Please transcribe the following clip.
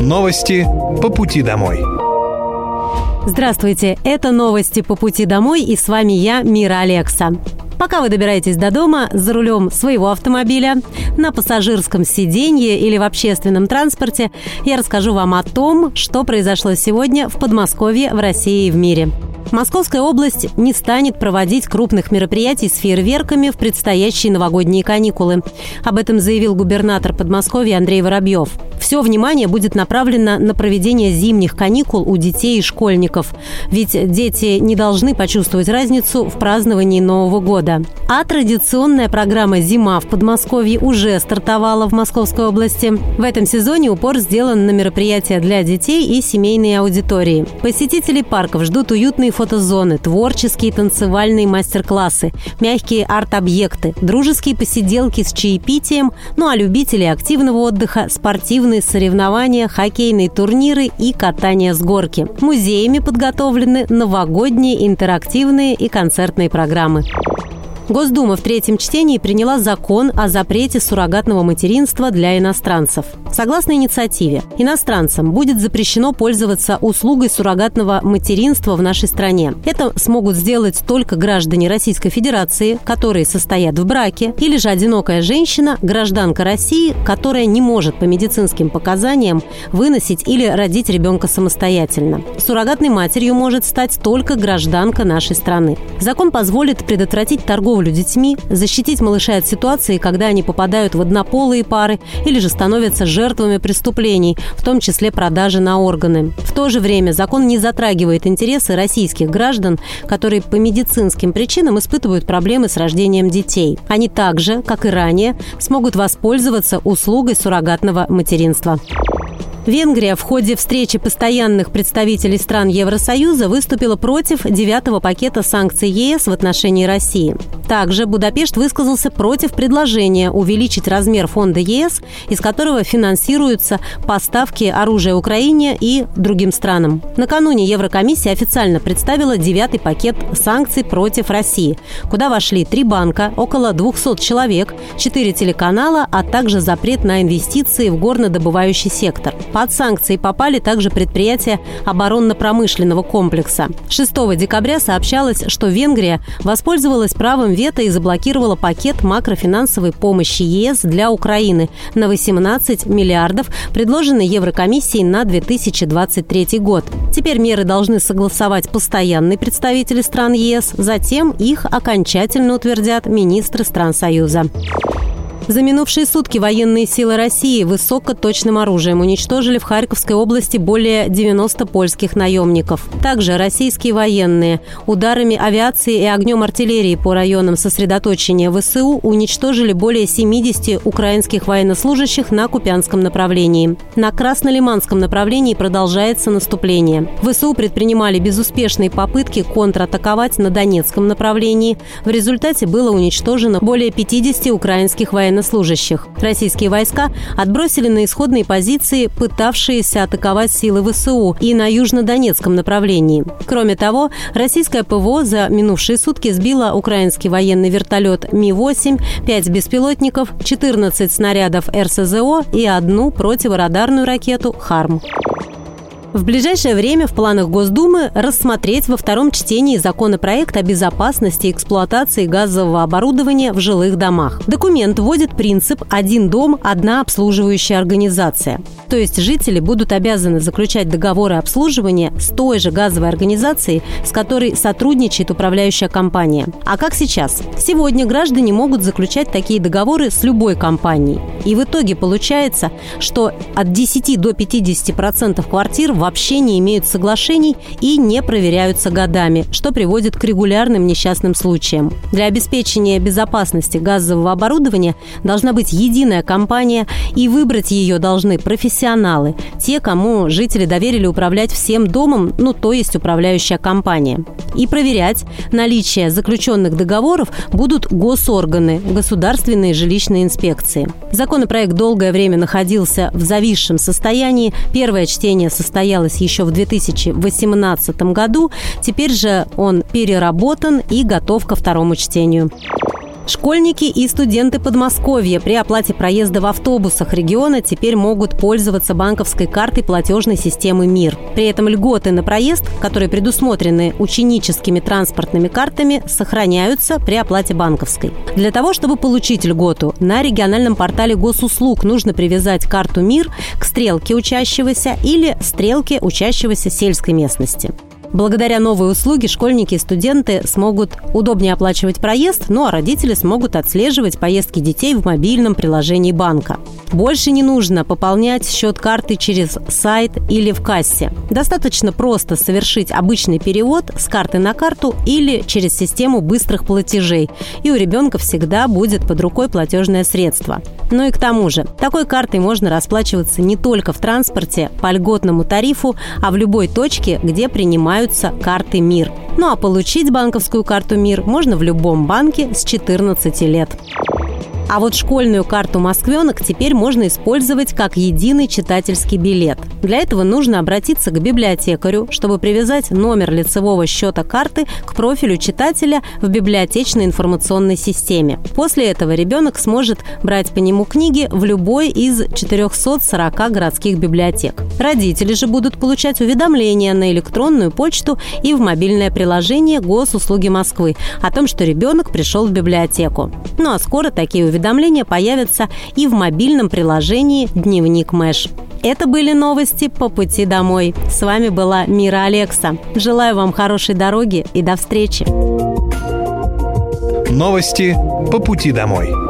Новости по пути домой. Здравствуйте, это новости по пути домой и с вами я, Мира Алекса. Пока вы добираетесь до дома за рулем своего автомобиля, на пассажирском сиденье или в общественном транспорте, я расскажу вам о том, что произошло сегодня в Подмосковье, в России и в мире. Московская область не станет проводить крупных мероприятий с фейерверками в предстоящие новогодние каникулы. Об этом заявил губернатор Подмосковья Андрей Воробьев. Все внимание будет направлено на проведение зимних каникул у детей и школьников. Ведь дети не должны почувствовать разницу в праздновании Нового года. А традиционная программа «Зима» в Подмосковье уже стартовала в Московской области. В этом сезоне упор сделан на мероприятия для детей и семейные аудитории. Посетители парков ждут уютные фотозоны, творческие танцевальные мастер-классы, мягкие арт-объекты, дружеские посиделки с чаепитием, ну а любители активного отдыха – спортивные соревнования, хоккейные турниры и катание с горки. Музеями подготовлены новогодние интерактивные и концертные программы. Госдума в третьем чтении приняла закон о запрете суррогатного материнства для иностранцев. Согласно инициативе, иностранцам будет запрещено пользоваться услугой суррогатного материнства в нашей стране. Это смогут сделать только граждане Российской Федерации, которые состоят в браке, или же одинокая женщина, гражданка России, которая не может по медицинским показаниям выносить или родить ребенка самостоятельно. Суррогатной матерью может стать только гражданка нашей страны. Закон позволит предотвратить торговлю торговлю детьми, защитить малышей от ситуации, когда они попадают в однополые пары или же становятся жертвами преступлений, в том числе продажи на органы. В то же время закон не затрагивает интересы российских граждан, которые по медицинским причинам испытывают проблемы с рождением детей. Они также, как и ранее, смогут воспользоваться услугой суррогатного материнства. Венгрия в ходе встречи постоянных представителей стран Евросоюза выступила против девятого пакета санкций ЕС в отношении России. Также Будапешт высказался против предложения увеличить размер фонда ЕС, из которого финансируются поставки оружия Украине и другим странам. Накануне Еврокомиссия официально представила девятый пакет санкций против России, куда вошли три банка, около 200 человек, четыре телеканала, а также запрет на инвестиции в горнодобывающий сектор. Под санкции попали также предприятия оборонно-промышленного комплекса. 6 декабря сообщалось, что Венгрия воспользовалась правом вето и заблокировала пакет макрофинансовой помощи ЕС для Украины на 18 миллиардов, предложенный Еврокомиссией на 2023 год. Теперь меры должны согласовать постоянные представители стран ЕС, затем их окончательно утвердят министры стран Союза. За минувшие сутки военные силы России высокоточным оружием уничтожили в Харьковской области более 90 польских наемников. Также российские военные ударами авиации и огнем артиллерии по районам сосредоточения ВСУ уничтожили более 70 украинских военнослужащих на Купянском направлении. На Краснолиманском направлении продолжается наступление. ВСУ предпринимали безуспешные попытки контратаковать на Донецком направлении. В результате было уничтожено более 50 украинских военнослужащих военнослужащих. Российские войска отбросили на исходные позиции, пытавшиеся атаковать силы ВСУ и на южнодонецком направлении. Кроме того, российское ПВО за минувшие сутки сбило украинский военный вертолет Ми-8, 5 беспилотников, 14 снарядов РСЗО и одну противорадарную ракету «Харм». В ближайшее время в планах Госдумы рассмотреть во втором чтении законопроект о безопасности эксплуатации газового оборудования в жилых домах. Документ вводит принцип «один дом, одна обслуживающая организация». То есть жители будут обязаны заключать договоры обслуживания с той же газовой организацией, с которой сотрудничает управляющая компания. А как сейчас? Сегодня граждане могут заключать такие договоры с любой компанией. И в итоге получается, что от 10 до 50% квартир вообще не имеют соглашений и не проверяются годами, что приводит к регулярным несчастным случаям. Для обеспечения безопасности газового оборудования должна быть единая компания, и выбрать ее должны профессионалы, те, кому жители доверили управлять всем домом, ну то есть управляющая компания. И проверять наличие заключенных договоров будут госорганы, государственные жилищные инспекции. Законопроект долгое время находился в зависшем состоянии. Первое чтение состоялось еще в 2018 году. Теперь же он переработан и готов ко второму чтению. Школьники и студенты Подмосковья при оплате проезда в автобусах региона теперь могут пользоваться банковской картой платежной системы МИР. При этом льготы на проезд, которые предусмотрены ученическими транспортными картами, сохраняются при оплате банковской. Для того, чтобы получить льготу, на региональном портале госуслуг нужно привязать карту МИР к стрелке учащегося или стрелке учащегося сельской местности. Благодаря новой услуге школьники и студенты смогут удобнее оплачивать проезд, ну а родители смогут отслеживать поездки детей в мобильном приложении банка. Больше не нужно пополнять счет карты через сайт или в кассе. Достаточно просто совершить обычный перевод с карты на карту или через систему быстрых платежей, и у ребенка всегда будет под рукой платежное средство. Ну и к тому же, такой картой можно расплачиваться не только в транспорте по льготному тарифу, а в любой точке, где принимаются карты МИР. Ну а получить банковскую карту МИР можно в любом банке с 14 лет. А вот школьную карту «Москвенок» теперь можно использовать как единый читательский билет. Для этого нужно обратиться к библиотекарю, чтобы привязать номер лицевого счета карты к профилю читателя в библиотечной информационной системе. После этого ребенок сможет брать по нему книги в любой из 440 городских библиотек. Родители же будут получать уведомления на электронную почту и в мобильное приложение Госуслуги Москвы о том, что ребенок пришел в библиотеку. Ну а скоро такие уведомления уведомления появятся и в мобильном приложении «Дневник Мэш». Это были новости по пути домой. С вами была Мира Алекса. Желаю вам хорошей дороги и до встречи. Новости по пути домой.